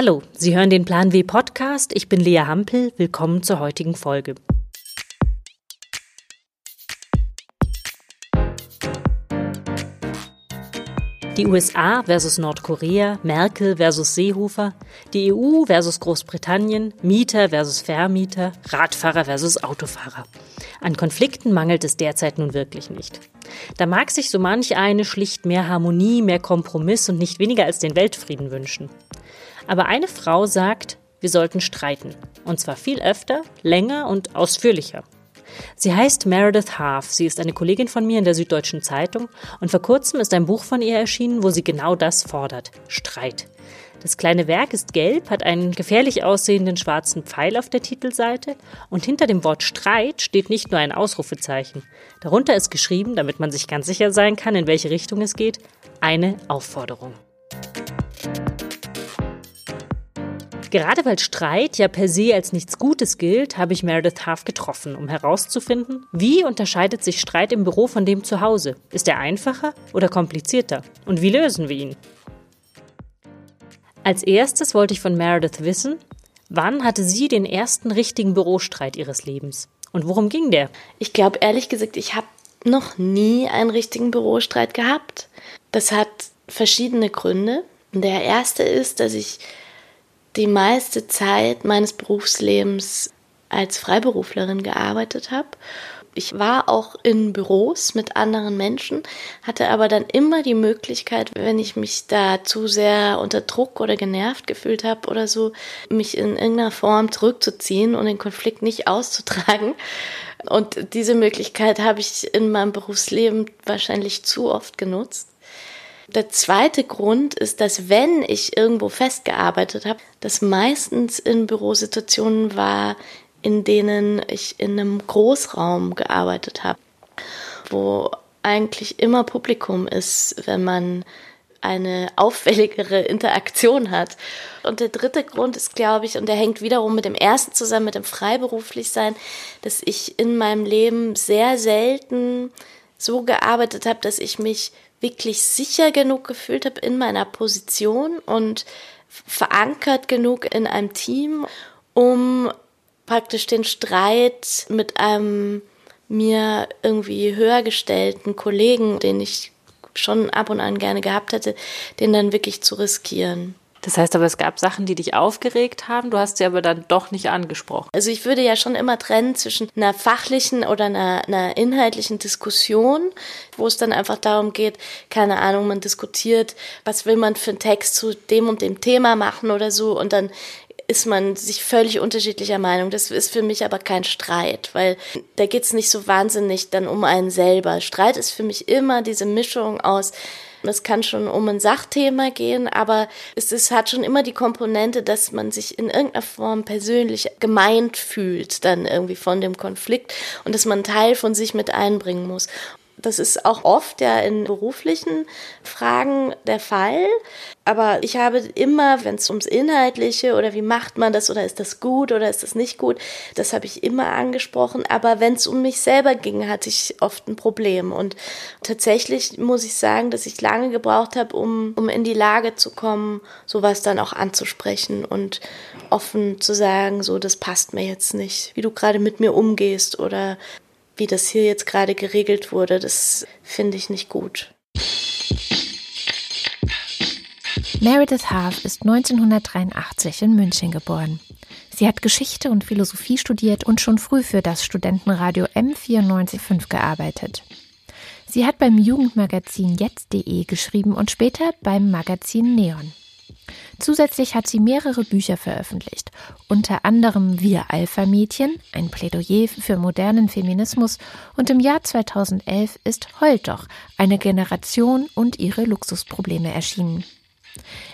Hallo, Sie hören den Plan W Podcast. Ich bin Lea Hampel. Willkommen zur heutigen Folge. Die USA versus Nordkorea, Merkel versus Seehofer, die EU versus Großbritannien, Mieter versus Vermieter, Radfahrer versus Autofahrer. An Konflikten mangelt es derzeit nun wirklich nicht. Da mag sich so manch eine schlicht mehr Harmonie, mehr Kompromiss und nicht weniger als den Weltfrieden wünschen. Aber eine Frau sagt, wir sollten streiten. Und zwar viel öfter, länger und ausführlicher. Sie heißt Meredith Half. Sie ist eine Kollegin von mir in der Süddeutschen Zeitung und vor kurzem ist ein Buch von ihr erschienen, wo sie genau das fordert. Streit. Das kleine Werk ist gelb, hat einen gefährlich aussehenden schwarzen Pfeil auf der Titelseite und hinter dem Wort Streit steht nicht nur ein Ausrufezeichen. Darunter ist geschrieben, damit man sich ganz sicher sein kann, in welche Richtung es geht, eine Aufforderung. Gerade weil Streit ja per se als nichts Gutes gilt, habe ich Meredith Half getroffen, um herauszufinden, wie unterscheidet sich Streit im Büro von dem zu Hause? Ist er einfacher oder komplizierter? Und wie lösen wir ihn? Als erstes wollte ich von Meredith wissen, wann hatte sie den ersten richtigen Bürostreit ihres Lebens? Und worum ging der? Ich glaube ehrlich gesagt, ich habe noch nie einen richtigen Bürostreit gehabt. Das hat verschiedene Gründe. Der erste ist, dass ich die meiste Zeit meines Berufslebens als Freiberuflerin gearbeitet habe. Ich war auch in Büros mit anderen Menschen, hatte aber dann immer die Möglichkeit, wenn ich mich da zu sehr unter Druck oder genervt gefühlt habe oder so, mich in irgendeiner Form zurückzuziehen und den Konflikt nicht auszutragen. Und diese Möglichkeit habe ich in meinem Berufsleben wahrscheinlich zu oft genutzt. Der zweite Grund ist, dass wenn ich irgendwo festgearbeitet habe, das meistens in Bürosituationen war, in denen ich in einem Großraum gearbeitet habe, wo eigentlich immer Publikum ist, wenn man eine auffälligere Interaktion hat. Und der dritte Grund ist, glaube ich, und der hängt wiederum mit dem ersten zusammen, mit dem Freiberuflichsein, dass ich in meinem Leben sehr selten so gearbeitet habe, dass ich mich wirklich sicher genug gefühlt habe in meiner Position und verankert genug in einem Team, um praktisch den Streit mit einem mir irgendwie höher gestellten Kollegen, den ich schon ab und an gerne gehabt hätte, den dann wirklich zu riskieren. Das heißt aber, es gab Sachen, die dich aufgeregt haben, du hast sie aber dann doch nicht angesprochen. Also ich würde ja schon immer trennen zwischen einer fachlichen oder einer, einer inhaltlichen Diskussion, wo es dann einfach darum geht, keine Ahnung, man diskutiert, was will man für einen Text zu dem und dem Thema machen oder so und dann ist man sich völlig unterschiedlicher Meinung. Das ist für mich aber kein Streit, weil da geht es nicht so wahnsinnig dann um einen selber. Streit ist für mich immer diese Mischung aus es kann schon um ein Sachthema gehen, aber es ist, hat schon immer die Komponente, dass man sich in irgendeiner Form persönlich gemeint fühlt, dann irgendwie von dem Konflikt und dass man einen Teil von sich mit einbringen muss. Das ist auch oft ja in beruflichen Fragen der Fall. Aber ich habe immer, wenn es ums Inhaltliche oder wie macht man das oder ist das gut oder ist das nicht gut, das habe ich immer angesprochen. Aber wenn es um mich selber ging, hatte ich oft ein Problem. Und tatsächlich muss ich sagen, dass ich lange gebraucht habe, um, um in die Lage zu kommen, sowas dann auch anzusprechen und offen zu sagen, so, das passt mir jetzt nicht, wie du gerade mit mir umgehst oder wie das hier jetzt gerade geregelt wurde, das finde ich nicht gut. Meredith Half ist 1983 in München geboren. Sie hat Geschichte und Philosophie studiert und schon früh für das Studentenradio M945 gearbeitet. Sie hat beim Jugendmagazin jetzt.de geschrieben und später beim Magazin Neon. Zusätzlich hat sie mehrere Bücher veröffentlicht, unter anderem Wir Alpha-Mädchen, ein Plädoyer für modernen Feminismus und im Jahr 2011 ist Heult doch, eine Generation und ihre Luxusprobleme erschienen.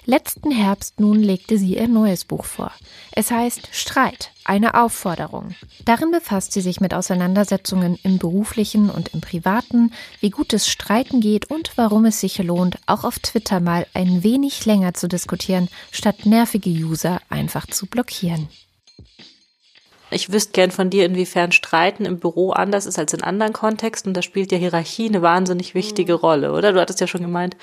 Letzten Herbst nun legte sie ihr neues Buch vor. Es heißt Streit, eine Aufforderung. Darin befasst sie sich mit Auseinandersetzungen im beruflichen und im privaten, wie gut es Streiten geht und warum es sich lohnt, auch auf Twitter mal ein wenig länger zu diskutieren, statt nervige User einfach zu blockieren. Ich wüsste gern von dir, inwiefern Streiten im Büro anders ist als in anderen Kontexten. Und da spielt ja Hierarchie eine wahnsinnig wichtige mhm. Rolle, oder? Du hattest ja schon gemeint,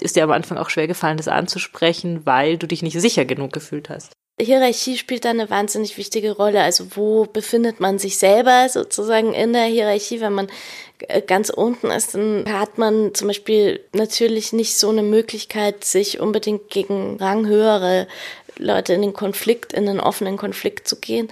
ist dir am Anfang auch schwer gefallen, das anzusprechen, weil du dich nicht sicher genug gefühlt hast. Hierarchie spielt da eine wahnsinnig wichtige Rolle. Also wo befindet man sich selber sozusagen in der Hierarchie? Wenn man äh, ganz unten ist, dann hat man zum Beispiel natürlich nicht so eine Möglichkeit, sich unbedingt gegen ranghöhere Leute in den Konflikt, in den offenen Konflikt zu gehen.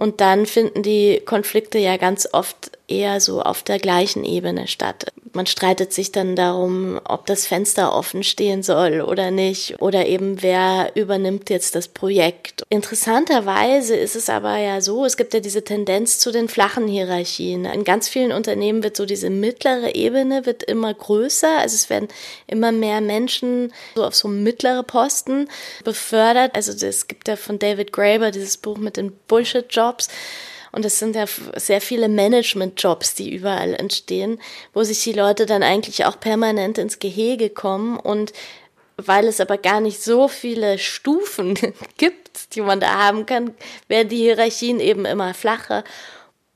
Und dann finden die Konflikte ja ganz oft eher so auf der gleichen Ebene statt. Man streitet sich dann darum, ob das Fenster offen stehen soll oder nicht oder eben wer übernimmt jetzt das Projekt. Interessanterweise ist es aber ja so, es gibt ja diese Tendenz zu den flachen Hierarchien. In ganz vielen Unternehmen wird so diese mittlere Ebene wird immer größer, also es werden immer mehr Menschen so auf so mittlere Posten befördert. Also es gibt ja von David Graeber dieses Buch mit den Bullshit-Jobs. Und es sind ja sehr viele Management-Jobs, die überall entstehen, wo sich die Leute dann eigentlich auch permanent ins Gehege kommen und weil es aber gar nicht so viele Stufen gibt, die man da haben kann, werden die Hierarchien eben immer flacher.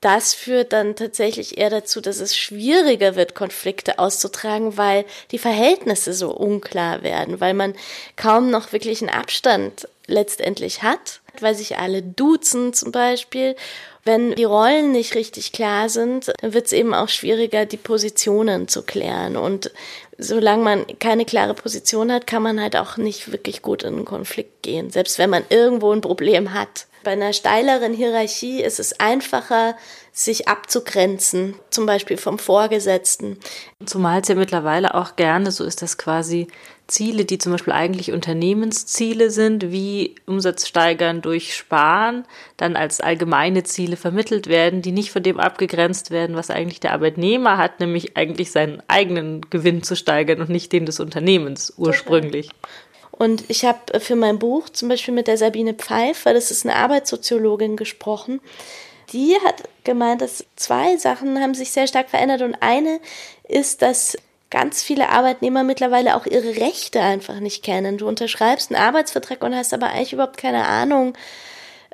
Das führt dann tatsächlich eher dazu, dass es schwieriger wird, Konflikte auszutragen, weil die Verhältnisse so unklar werden, weil man kaum noch wirklich einen Abstand letztendlich hat, weil sich alle duzen zum Beispiel wenn die Rollen nicht richtig klar sind, dann wird es eben auch schwieriger, die Positionen zu klären. Und solange man keine klare Position hat, kann man halt auch nicht wirklich gut in einen Konflikt gehen, selbst wenn man irgendwo ein Problem hat. Bei einer steileren Hierarchie ist es einfacher, sich abzugrenzen, zum Beispiel vom Vorgesetzten. Zumal es ja mittlerweile auch gerne so ist, dass quasi Ziele, die zum Beispiel eigentlich Unternehmensziele sind, wie Umsatz steigern durch Sparen, dann als allgemeine Ziele vermittelt werden, die nicht von dem abgegrenzt werden, was eigentlich der Arbeitnehmer hat, nämlich eigentlich seinen eigenen Gewinn zu steigern und nicht den des Unternehmens ursprünglich. Und ich habe für mein Buch zum Beispiel mit der Sabine Pfeiffer, das ist eine Arbeitssoziologin, gesprochen. Die hat gemeint, dass zwei Sachen haben sich sehr stark verändert und eine ist, dass ganz viele Arbeitnehmer mittlerweile auch ihre Rechte einfach nicht kennen. Du unterschreibst einen Arbeitsvertrag und hast aber eigentlich überhaupt keine Ahnung,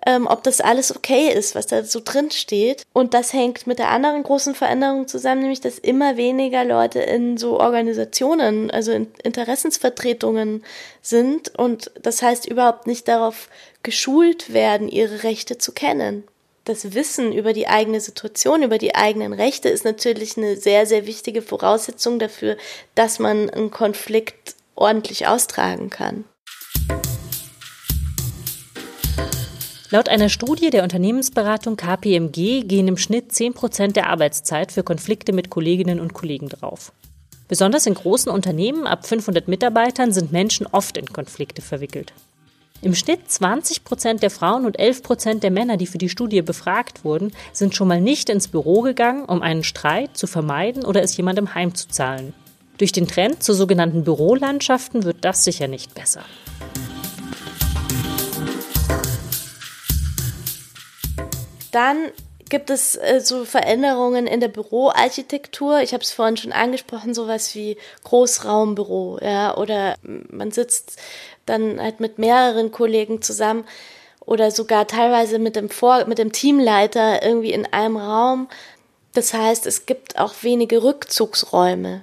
ähm, ob das alles okay ist, was da so drin steht. Und das hängt mit der anderen großen Veränderung zusammen, nämlich dass immer weniger Leute in so Organisationen, also in Interessensvertretungen sind und das heißt überhaupt nicht darauf geschult werden, ihre Rechte zu kennen das Wissen über die eigene Situation, über die eigenen Rechte ist natürlich eine sehr, sehr wichtige Voraussetzung dafür, dass man einen Konflikt ordentlich austragen kann. Laut einer Studie der Unternehmensberatung KPMG gehen im Schnitt 10 Prozent der Arbeitszeit für Konflikte mit Kolleginnen und Kollegen drauf. Besonders in großen Unternehmen ab 500 Mitarbeitern sind Menschen oft in Konflikte verwickelt. Im Schnitt 20 Prozent der Frauen und 11 Prozent der Männer, die für die Studie befragt wurden, sind schon mal nicht ins Büro gegangen, um einen Streit zu vermeiden oder es jemandem heimzuzahlen. Durch den Trend zu sogenannten Bürolandschaften wird das sicher nicht besser. Dann gibt es äh, so Veränderungen in der Büroarchitektur. Ich habe es vorhin schon angesprochen, sowas wie Großraumbüro, ja, oder man sitzt dann halt mit mehreren Kollegen zusammen oder sogar teilweise mit dem Vor mit dem Teamleiter irgendwie in einem Raum. Das heißt, es gibt auch wenige Rückzugsräume.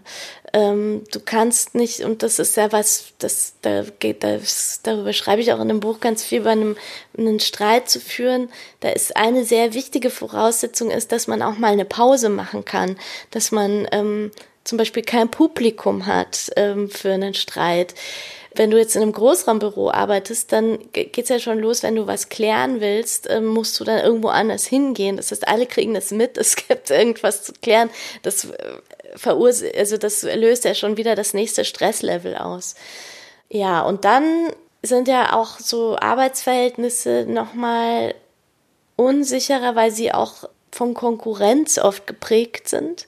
Ähm, du kannst nicht, und das ist ja was, das, da geht, das, darüber schreibe ich auch in dem Buch ganz viel, bei einem, einen Streit zu führen. Da ist eine sehr wichtige Voraussetzung ist, dass man auch mal eine Pause machen kann, dass man ähm, zum Beispiel kein Publikum hat ähm, für einen Streit wenn du jetzt in einem Großraumbüro arbeitest, dann geht's ja schon los, wenn du was klären willst, ähm, musst du dann irgendwo anders hingehen. Das heißt, alle kriegen das mit, es gibt irgendwas zu klären. Das äh, verursacht, also das löst ja schon wieder das nächste Stresslevel aus. Ja, und dann sind ja auch so Arbeitsverhältnisse nochmal unsicherer, weil sie auch von Konkurrenz oft geprägt sind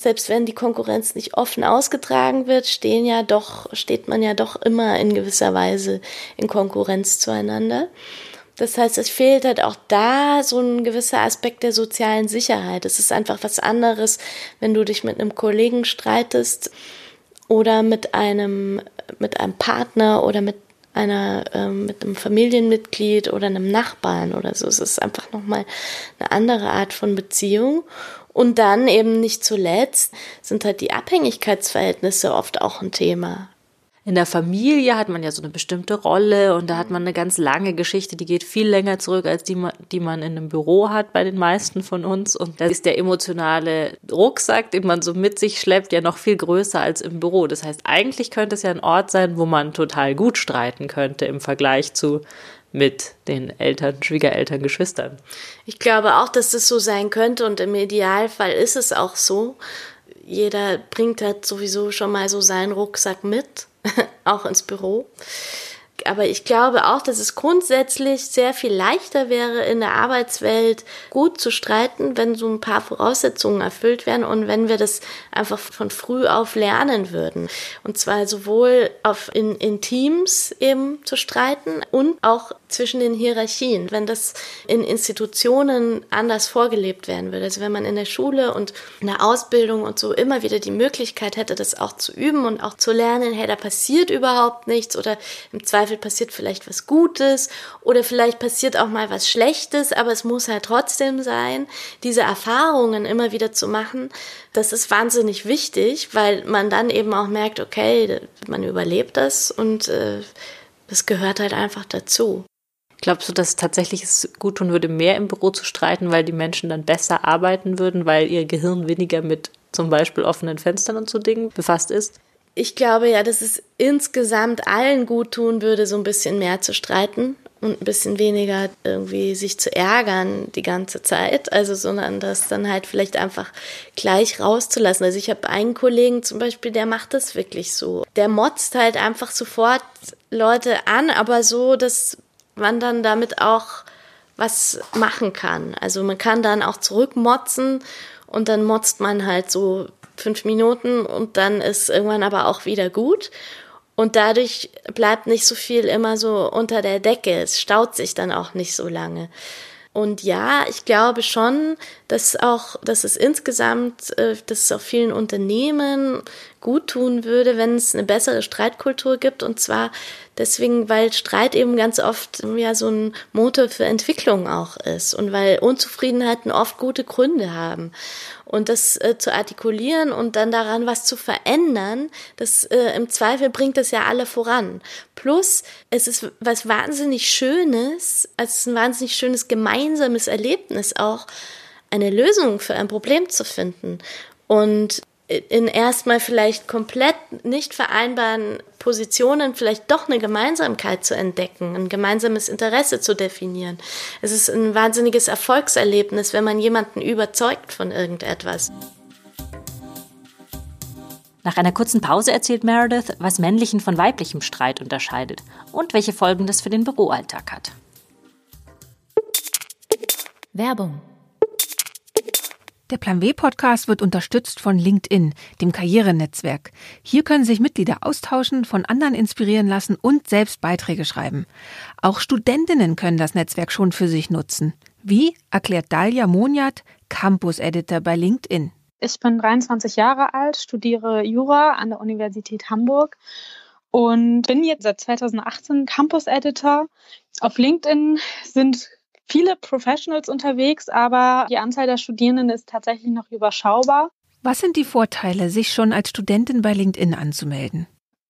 selbst wenn die Konkurrenz nicht offen ausgetragen wird, stehen ja doch, steht man ja doch immer in gewisser Weise in Konkurrenz zueinander. Das heißt, es fehlt halt auch da so ein gewisser Aspekt der sozialen Sicherheit. Es ist einfach was anderes, wenn du dich mit einem Kollegen streitest oder mit einem, mit einem Partner oder mit einer ähm, mit einem Familienmitglied oder einem Nachbarn oder so. Es ist einfach nochmal eine andere Art von Beziehung. Und dann eben nicht zuletzt sind halt die Abhängigkeitsverhältnisse oft auch ein Thema in der Familie hat man ja so eine bestimmte Rolle und da hat man eine ganz lange Geschichte, die geht viel länger zurück, als die man, die man in einem Büro hat bei den meisten von uns. Und da ist der emotionale Rucksack, den man so mit sich schleppt, ja noch viel größer als im Büro. Das heißt, eigentlich könnte es ja ein Ort sein, wo man total gut streiten könnte im Vergleich zu mit den Eltern, Schwiegereltern, Geschwistern. Ich glaube auch, dass das so sein könnte und im Idealfall ist es auch so. Jeder bringt halt sowieso schon mal so seinen Rucksack mit auch ins Büro. Aber ich glaube auch, dass es grundsätzlich sehr viel leichter wäre, in der Arbeitswelt gut zu streiten, wenn so ein paar Voraussetzungen erfüllt werden und wenn wir das einfach von früh auf lernen würden. Und zwar sowohl auf in, in Teams eben zu streiten und auch zwischen den Hierarchien, wenn das in Institutionen anders vorgelebt werden würde. Also wenn man in der Schule und in der Ausbildung und so immer wieder die Möglichkeit hätte, das auch zu üben und auch zu lernen, hey, da passiert überhaupt nichts oder im Zweifel passiert vielleicht was Gutes oder vielleicht passiert auch mal was Schlechtes, aber es muss halt trotzdem sein, diese Erfahrungen immer wieder zu machen, das ist wahnsinnig wichtig, weil man dann eben auch merkt, okay, man überlebt das und äh, das gehört halt einfach dazu. Glaubst du, dass tatsächlich es gut tun würde, mehr im Büro zu streiten, weil die Menschen dann besser arbeiten würden, weil ihr Gehirn weniger mit zum Beispiel offenen Fenstern und so Dingen befasst ist? Ich glaube ja, dass es insgesamt allen gut tun würde, so ein bisschen mehr zu streiten und ein bisschen weniger irgendwie sich zu ärgern die ganze Zeit. Also, sondern das dann halt vielleicht einfach gleich rauszulassen. Also ich habe einen Kollegen zum Beispiel, der macht das wirklich so. Der motzt halt einfach sofort Leute an, aber so, dass man dann damit auch was machen kann. Also man kann dann auch zurückmotzen und dann motzt man halt so fünf Minuten und dann ist irgendwann aber auch wieder gut. Und dadurch bleibt nicht so viel immer so unter der Decke. Es staut sich dann auch nicht so lange. Und ja, ich glaube schon, dass auch, dass es insgesamt, äh, dass es auch vielen Unternehmen gut tun würde, wenn es eine bessere Streitkultur gibt. Und zwar deswegen, weil Streit eben ganz oft ja so ein Motor für Entwicklung auch ist und weil Unzufriedenheiten oft gute Gründe haben. Und das äh, zu artikulieren und dann daran was zu verändern, das äh, im Zweifel bringt das ja alle voran. Plus, es ist was wahnsinnig Schönes, also es ist ein wahnsinnig schönes gemeinsames Erlebnis auch, eine Lösung für ein Problem zu finden. Und in erstmal vielleicht komplett nicht vereinbaren Positionen vielleicht doch eine Gemeinsamkeit zu entdecken, ein gemeinsames Interesse zu definieren. Es ist ein wahnsinniges Erfolgserlebnis, wenn man jemanden überzeugt von irgendetwas. Nach einer kurzen Pause erzählt Meredith, was männlichen von weiblichem Streit unterscheidet und welche Folgen das für den Büroalltag hat. Werbung der Plan W Podcast wird unterstützt von LinkedIn, dem Karrierenetzwerk. Hier können sich Mitglieder austauschen, von anderen inspirieren lassen und selbst Beiträge schreiben. Auch Studentinnen können das Netzwerk schon für sich nutzen. Wie erklärt Dalia Monjat, Campus Editor bei LinkedIn. Ich bin 23 Jahre alt, studiere Jura an der Universität Hamburg und bin jetzt seit 2018 Campus Editor. Auf LinkedIn sind viele Professionals unterwegs, aber die Anzahl der Studierenden ist tatsächlich noch überschaubar. Was sind die Vorteile, sich schon als Studentin bei LinkedIn anzumelden?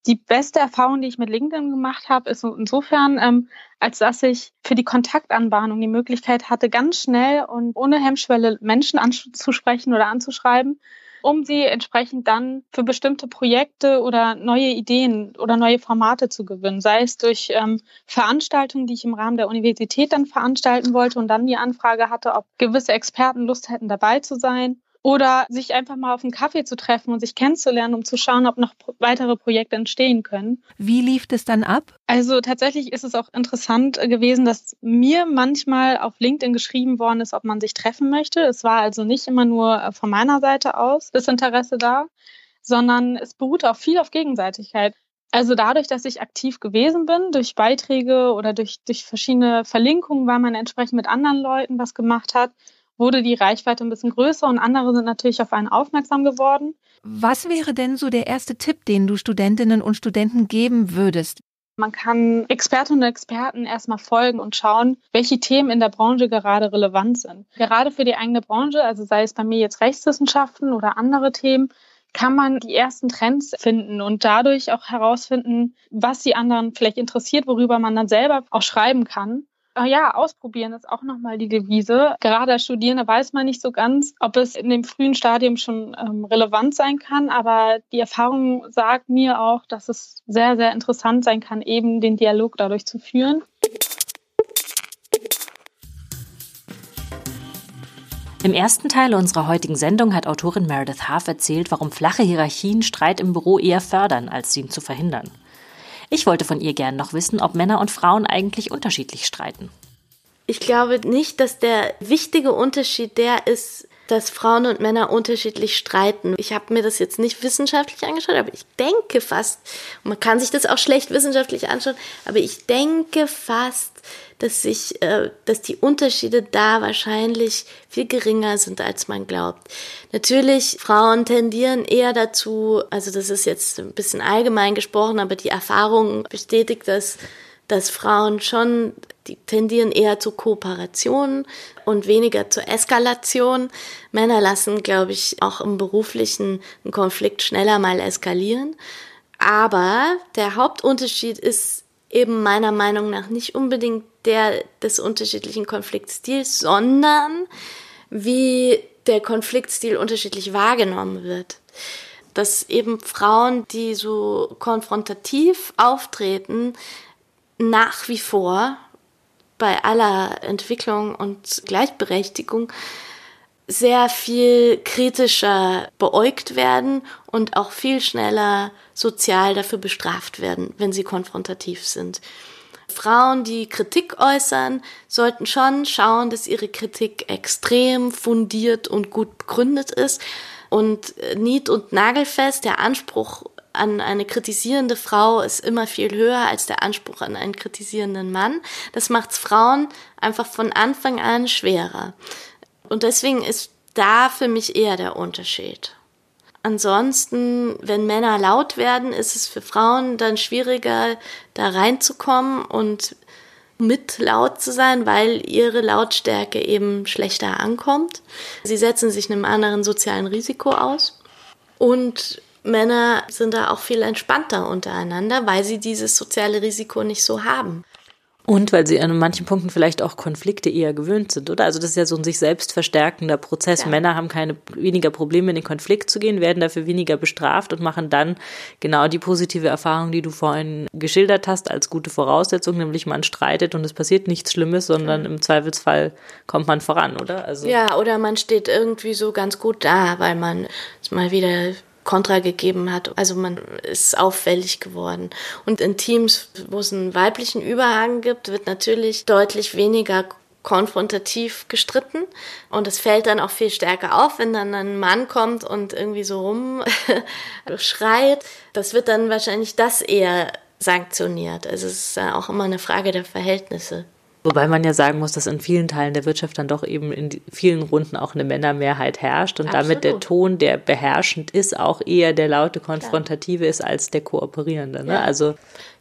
Die beste Erfahrung, die ich mit LinkedIn gemacht habe, ist insofern, ähm, als dass ich für die Kontaktanbahnung die Möglichkeit hatte, ganz schnell und ohne Hemmschwelle Menschen anzusprechen oder anzuschreiben um sie entsprechend dann für bestimmte Projekte oder neue Ideen oder neue Formate zu gewinnen. Sei es durch ähm, Veranstaltungen, die ich im Rahmen der Universität dann veranstalten wollte und dann die Anfrage hatte, ob gewisse Experten Lust hätten, dabei zu sein oder sich einfach mal auf einen Kaffee zu treffen und sich kennenzulernen, um zu schauen, ob noch weitere Projekte entstehen können. Wie lief das dann ab? Also tatsächlich ist es auch interessant gewesen, dass mir manchmal auf LinkedIn geschrieben worden ist, ob man sich treffen möchte. Es war also nicht immer nur äh, von meiner Seite aus das Interesse da, sondern es beruhte auch viel auf Gegenseitigkeit. Also dadurch, dass ich aktiv gewesen bin, durch Beiträge oder durch, durch verschiedene Verlinkungen, weil man entsprechend mit anderen Leuten was gemacht hat, wurde die Reichweite ein bisschen größer und andere sind natürlich auf einen aufmerksam geworden. Was wäre denn so der erste Tipp, den du Studentinnen und Studenten geben würdest? Man kann Expertinnen und Experten erstmal folgen und schauen, welche Themen in der Branche gerade relevant sind. Gerade für die eigene Branche, also sei es bei mir jetzt Rechtswissenschaften oder andere Themen, kann man die ersten Trends finden und dadurch auch herausfinden, was die anderen vielleicht interessiert, worüber man dann selber auch schreiben kann. Ah ja, ausprobieren ist auch nochmal die Devise. Gerade als Studierende weiß man nicht so ganz, ob es in dem frühen Stadium schon ähm, relevant sein kann, aber die Erfahrung sagt mir auch, dass es sehr, sehr interessant sein kann, eben den Dialog dadurch zu führen. Im ersten Teil unserer heutigen Sendung hat Autorin Meredith Half erzählt, warum flache Hierarchien Streit im Büro eher fördern, als ihn zu verhindern. Ich wollte von ihr gern noch wissen, ob Männer und Frauen eigentlich unterschiedlich streiten. Ich glaube nicht, dass der wichtige Unterschied der ist, dass Frauen und Männer unterschiedlich streiten. Ich habe mir das jetzt nicht wissenschaftlich angeschaut, aber ich denke fast, man kann sich das auch schlecht wissenschaftlich anschauen, aber ich denke fast, dass sich, äh, dass die Unterschiede da wahrscheinlich viel geringer sind, als man glaubt. Natürlich, Frauen tendieren eher dazu, also das ist jetzt ein bisschen allgemein gesprochen, aber die Erfahrung bestätigt das, dass Frauen schon, die tendieren eher zu Kooperation und weniger zur Eskalation. Männer lassen, glaube ich, auch im beruflichen Konflikt schneller mal eskalieren. Aber der Hauptunterschied ist eben meiner Meinung nach nicht unbedingt der des unterschiedlichen Konfliktstils, sondern wie der Konfliktstil unterschiedlich wahrgenommen wird. Dass eben Frauen, die so konfrontativ auftreten, nach wie vor bei aller Entwicklung und Gleichberechtigung sehr viel kritischer beäugt werden und auch viel schneller sozial dafür bestraft werden, wenn sie konfrontativ sind. Frauen, die Kritik äußern, sollten schon schauen, dass ihre Kritik extrem fundiert und gut begründet ist und nied- und nagelfest. Der Anspruch an eine kritisierende Frau ist immer viel höher als der Anspruch an einen kritisierenden Mann. Das macht Frauen einfach von Anfang an schwerer. Und deswegen ist da für mich eher der Unterschied. Ansonsten, wenn Männer laut werden, ist es für Frauen dann schwieriger, da reinzukommen und mit laut zu sein, weil ihre Lautstärke eben schlechter ankommt. Sie setzen sich einem anderen sozialen Risiko aus. Und Männer sind da auch viel entspannter untereinander, weil sie dieses soziale Risiko nicht so haben. Und weil sie an manchen Punkten vielleicht auch Konflikte eher gewöhnt sind, oder? Also das ist ja so ein sich selbst verstärkender Prozess. Ja. Männer haben keine weniger Probleme, in den Konflikt zu gehen, werden dafür weniger bestraft und machen dann genau die positive Erfahrung, die du vorhin geschildert hast, als gute Voraussetzung, nämlich man streitet und es passiert nichts Schlimmes, sondern im Zweifelsfall kommt man voran, oder? Also ja, oder man steht irgendwie so ganz gut da, weil man es mal wieder Kontra gegeben hat. Also man ist auffällig geworden. Und in Teams, wo es einen weiblichen Überhang gibt, wird natürlich deutlich weniger konfrontativ gestritten und es fällt dann auch viel stärker auf, wenn dann ein Mann kommt und irgendwie so rum schreit. Das wird dann wahrscheinlich das eher sanktioniert. Also es ist auch immer eine Frage der Verhältnisse. Wobei man ja sagen muss, dass in vielen Teilen der Wirtschaft dann doch eben in vielen Runden auch eine Männermehrheit herrscht und Absolut. damit der Ton, der beherrschend ist, auch eher der laute Konfrontative ja. ist als der Kooperierende. Ne? Ja. Also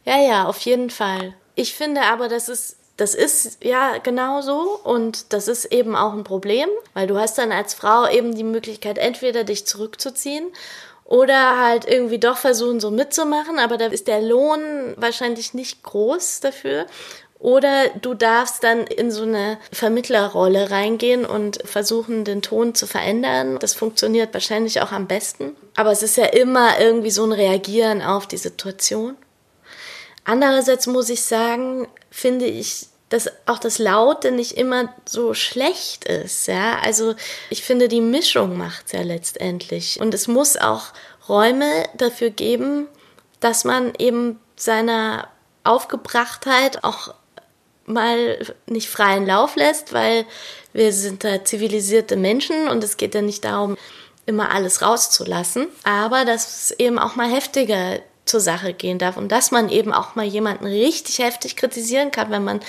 ja, ja, auf jeden Fall. Ich finde aber, das ist das ist ja genau so und das ist eben auch ein Problem, weil du hast dann als Frau eben die Möglichkeit, entweder dich zurückzuziehen oder halt irgendwie doch versuchen, so mitzumachen, aber da ist der Lohn wahrscheinlich nicht groß dafür. Oder du darfst dann in so eine Vermittlerrolle reingehen und versuchen, den Ton zu verändern. Das funktioniert wahrscheinlich auch am besten. Aber es ist ja immer irgendwie so ein Reagieren auf die Situation. Andererseits muss ich sagen, finde ich, dass auch das Laute nicht immer so schlecht ist. Ja, also ich finde, die Mischung macht's ja letztendlich. Und es muss auch Räume dafür geben, dass man eben seiner Aufgebrachtheit auch mal nicht freien Lauf lässt, weil wir sind da zivilisierte Menschen und es geht ja nicht darum, immer alles rauszulassen, aber dass es eben auch mal heftiger zur Sache gehen darf und dass man eben auch mal jemanden richtig heftig kritisieren kann, wenn man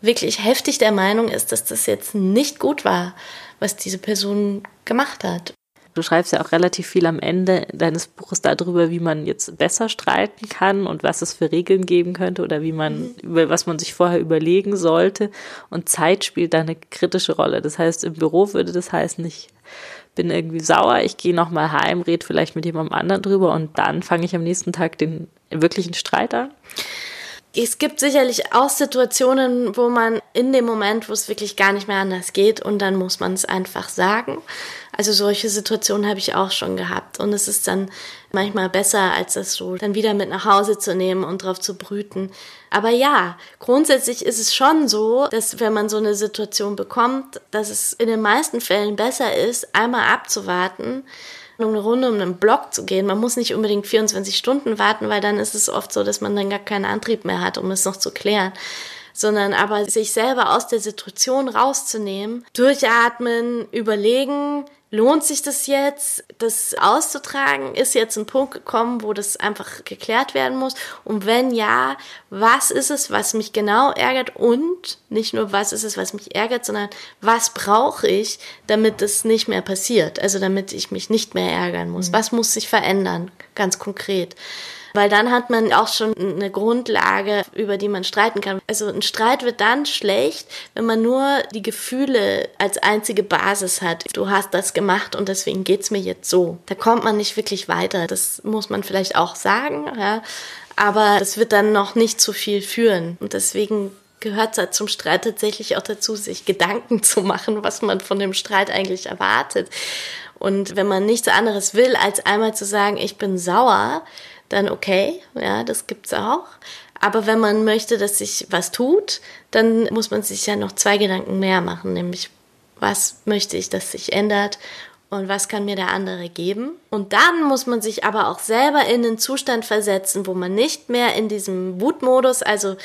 wirklich heftig der Meinung ist, dass das jetzt nicht gut war, was diese Person gemacht hat. Du schreibst ja auch relativ viel am Ende deines Buches darüber, wie man jetzt besser streiten kann und was es für Regeln geben könnte oder wie man, mhm. über was man sich vorher überlegen sollte. Und Zeit spielt da eine kritische Rolle. Das heißt, im Büro würde das heißen, ich bin irgendwie sauer, ich gehe nochmal heim, rede vielleicht mit jemandem anderen drüber und dann fange ich am nächsten Tag den wirklichen Streit an. Es gibt sicherlich auch Situationen, wo man in dem Moment, wo es wirklich gar nicht mehr anders geht und dann muss man es einfach sagen. Also solche Situationen habe ich auch schon gehabt und es ist dann manchmal besser, als das so dann wieder mit nach Hause zu nehmen und drauf zu brüten. Aber ja, grundsätzlich ist es schon so, dass wenn man so eine Situation bekommt, dass es in den meisten Fällen besser ist, einmal abzuwarten, eine Runde um einen Block zu gehen. Man muss nicht unbedingt 24 Stunden warten, weil dann ist es oft so, dass man dann gar keinen Antrieb mehr hat, um es noch zu klären. Sondern aber sich selber aus der Situation rauszunehmen, durchatmen, überlegen, lohnt sich das jetzt, das auszutragen? Ist jetzt ein Punkt gekommen, wo das einfach geklärt werden muss? Und wenn ja, was ist es, was mich genau ärgert? Und nicht nur, was ist es, was mich ärgert, sondern was brauche ich, damit das nicht mehr passiert? Also damit ich mich nicht mehr ärgern muss. Mhm. Was muss sich verändern? Ganz konkret weil dann hat man auch schon eine Grundlage, über die man streiten kann. Also ein Streit wird dann schlecht, wenn man nur die Gefühle als einzige Basis hat. Du hast das gemacht und deswegen geht's mir jetzt so. Da kommt man nicht wirklich weiter. Das muss man vielleicht auch sagen, ja. Aber das wird dann noch nicht zu viel führen. Und deswegen gehört es zum Streit tatsächlich auch dazu, sich Gedanken zu machen, was man von dem Streit eigentlich erwartet. Und wenn man nichts anderes will, als einmal zu sagen, ich bin sauer, dann okay, ja, das gibt's auch. Aber wenn man möchte, dass sich was tut, dann muss man sich ja noch zwei Gedanken mehr machen, nämlich was möchte ich, dass sich ändert und was kann mir der andere geben. Und dann muss man sich aber auch selber in den Zustand versetzen, wo man nicht mehr in diesem Wutmodus, also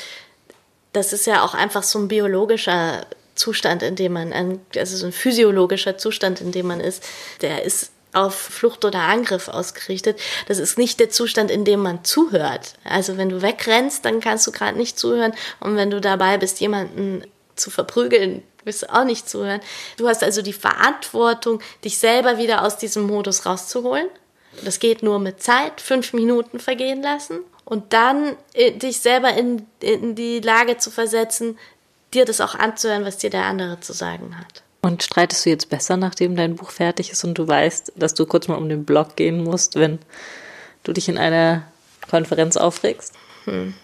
das ist ja auch einfach so ein biologischer Zustand, in dem man, also so ein physiologischer Zustand, in dem man ist, der ist auf Flucht oder Angriff ausgerichtet. Das ist nicht der Zustand, in dem man zuhört. Also wenn du wegrennst, dann kannst du gerade nicht zuhören. Und wenn du dabei bist, jemanden zu verprügeln, wirst du auch nicht zuhören. Du hast also die Verantwortung, dich selber wieder aus diesem Modus rauszuholen. Das geht nur mit Zeit, fünf Minuten vergehen lassen und dann äh, dich selber in, in die Lage zu versetzen, dir das auch anzuhören, was dir der andere zu sagen hat. Und streitest du jetzt besser, nachdem dein Buch fertig ist und du weißt, dass du kurz mal um den Blog gehen musst, wenn du dich in einer Konferenz aufregst? Hm.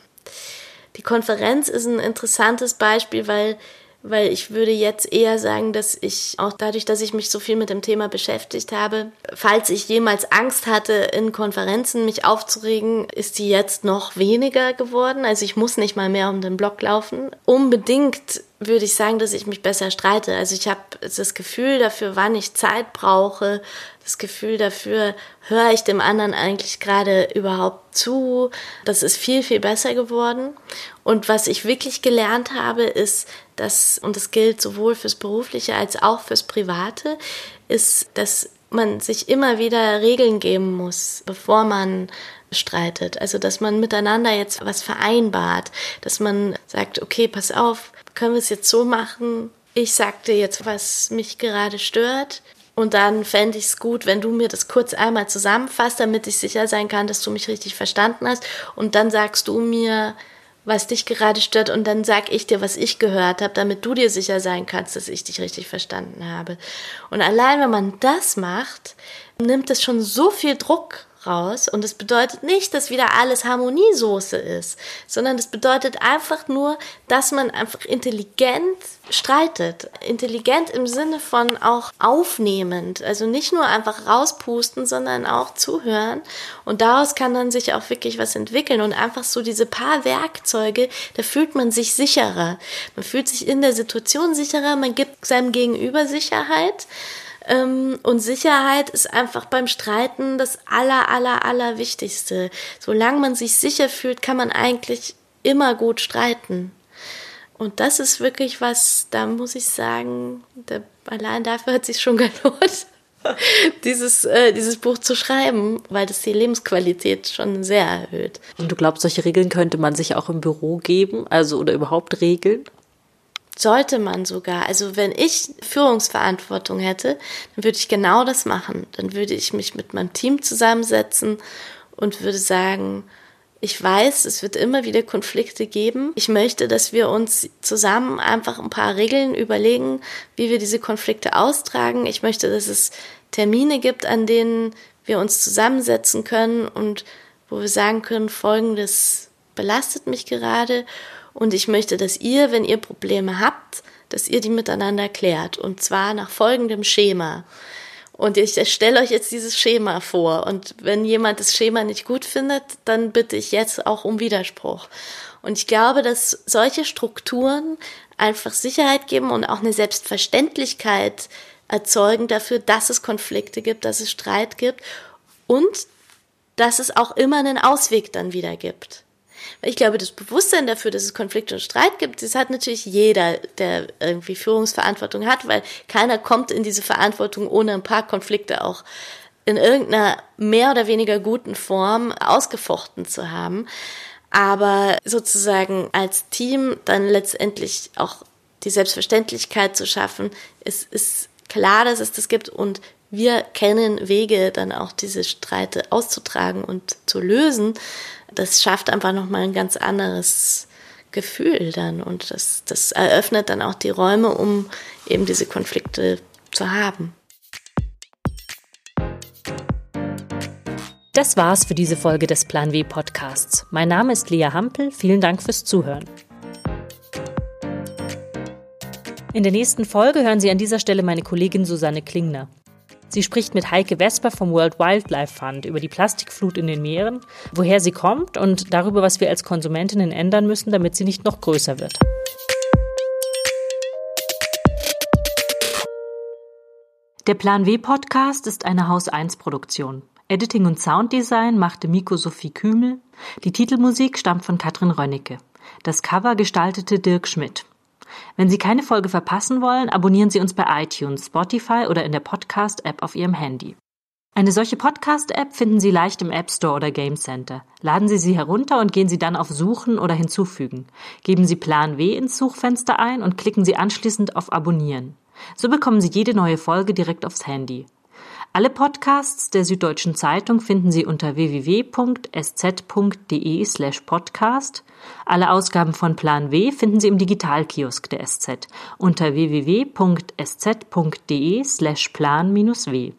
Die Konferenz ist ein interessantes Beispiel, weil weil ich würde jetzt eher sagen, dass ich auch dadurch, dass ich mich so viel mit dem Thema beschäftigt habe, falls ich jemals Angst hatte, in Konferenzen mich aufzuregen, ist die jetzt noch weniger geworden. Also ich muss nicht mal mehr um den Block laufen. Unbedingt würde ich sagen, dass ich mich besser streite. Also ich habe das Gefühl dafür, wann ich Zeit brauche, das Gefühl dafür, höre ich dem anderen eigentlich gerade überhaupt zu. Das ist viel, viel besser geworden. Und was ich wirklich gelernt habe, ist, dass, und das gilt sowohl fürs Berufliche als auch fürs Private, ist, dass man sich immer wieder Regeln geben muss, bevor man streitet. Also, dass man miteinander jetzt was vereinbart, dass man sagt, okay, pass auf, können wir es jetzt so machen? Ich sagte jetzt, was mich gerade stört. Und dann fände ich es gut, wenn du mir das kurz einmal zusammenfasst, damit ich sicher sein kann, dass du mich richtig verstanden hast. Und dann sagst du mir, was dich gerade stört und dann sag ich dir, was ich gehört habe, damit du dir sicher sein kannst, dass ich dich richtig verstanden habe. Und allein wenn man das macht, nimmt es schon so viel Druck raus. Und es bedeutet nicht, dass wieder alles Harmoniesoße ist, sondern es bedeutet einfach nur, dass man einfach intelligent streitet. Intelligent im Sinne von auch aufnehmend. Also nicht nur einfach rauspusten, sondern auch zuhören. Und daraus kann dann sich auch wirklich was entwickeln. Und einfach so diese paar Werkzeuge, da fühlt man sich sicherer. Man fühlt sich in der Situation sicherer, man gibt seinem Gegenüber Sicherheit. Ähm, und Sicherheit ist einfach beim Streiten das aller, aller, aller Wichtigste. Solange man sich sicher fühlt, kann man eigentlich immer gut streiten. Und das ist wirklich was, da muss ich sagen, da, allein dafür hat sich schon gelohnt, dieses, äh, dieses Buch zu schreiben, weil das die Lebensqualität schon sehr erhöht. Und du glaubst, solche Regeln könnte man sich auch im Büro geben, also oder überhaupt Regeln? Sollte man sogar. Also wenn ich Führungsverantwortung hätte, dann würde ich genau das machen. Dann würde ich mich mit meinem Team zusammensetzen und würde sagen, ich weiß, es wird immer wieder Konflikte geben. Ich möchte, dass wir uns zusammen einfach ein paar Regeln überlegen, wie wir diese Konflikte austragen. Ich möchte, dass es Termine gibt, an denen wir uns zusammensetzen können und wo wir sagen können, folgendes belastet mich gerade und ich möchte, dass ihr, wenn ihr Probleme habt, dass ihr die miteinander klärt und zwar nach folgendem Schema. Und ich stelle euch jetzt dieses Schema vor. Und wenn jemand das Schema nicht gut findet, dann bitte ich jetzt auch um Widerspruch. Und ich glaube, dass solche Strukturen einfach Sicherheit geben und auch eine Selbstverständlichkeit erzeugen dafür, dass es Konflikte gibt, dass es Streit gibt und dass es auch immer einen Ausweg dann wieder gibt. Ich glaube, das Bewusstsein dafür, dass es Konflikte und Streit gibt, das hat natürlich jeder, der irgendwie Führungsverantwortung hat, weil keiner kommt in diese Verantwortung ohne ein paar Konflikte auch in irgendeiner mehr oder weniger guten Form ausgefochten zu haben. Aber sozusagen als Team dann letztendlich auch die Selbstverständlichkeit zu schaffen, es ist klar, dass es das gibt und wir kennen Wege, dann auch diese Streite auszutragen und zu lösen. Das schafft einfach nochmal ein ganz anderes Gefühl dann und das, das eröffnet dann auch die Räume, um eben diese Konflikte zu haben. Das war's für diese Folge des Plan W Podcasts. Mein Name ist Lea Hampel. Vielen Dank fürs Zuhören. In der nächsten Folge hören Sie an dieser Stelle meine Kollegin Susanne Klingner. Sie spricht mit Heike Vesper vom World Wildlife Fund über die Plastikflut in den Meeren, woher sie kommt und darüber, was wir als Konsumentinnen ändern müssen, damit sie nicht noch größer wird. Der Plan W Podcast ist eine Haus 1 Produktion. Editing und Sounddesign machte Miko Sophie Kümel. Die Titelmusik stammt von Katrin Rönnecke. Das Cover gestaltete Dirk Schmidt. Wenn Sie keine Folge verpassen wollen, abonnieren Sie uns bei iTunes, Spotify oder in der Podcast-App auf Ihrem Handy. Eine solche Podcast-App finden Sie leicht im App Store oder Game Center. Laden Sie sie herunter und gehen Sie dann auf Suchen oder Hinzufügen. Geben Sie Plan W ins Suchfenster ein und klicken Sie anschließend auf Abonnieren. So bekommen Sie jede neue Folge direkt aufs Handy. Alle Podcasts der Süddeutschen Zeitung finden Sie unter www.sz.de slash podcast. Alle Ausgaben von Plan W finden Sie im Digitalkiosk der SZ unter www.sz.de slash plan-w.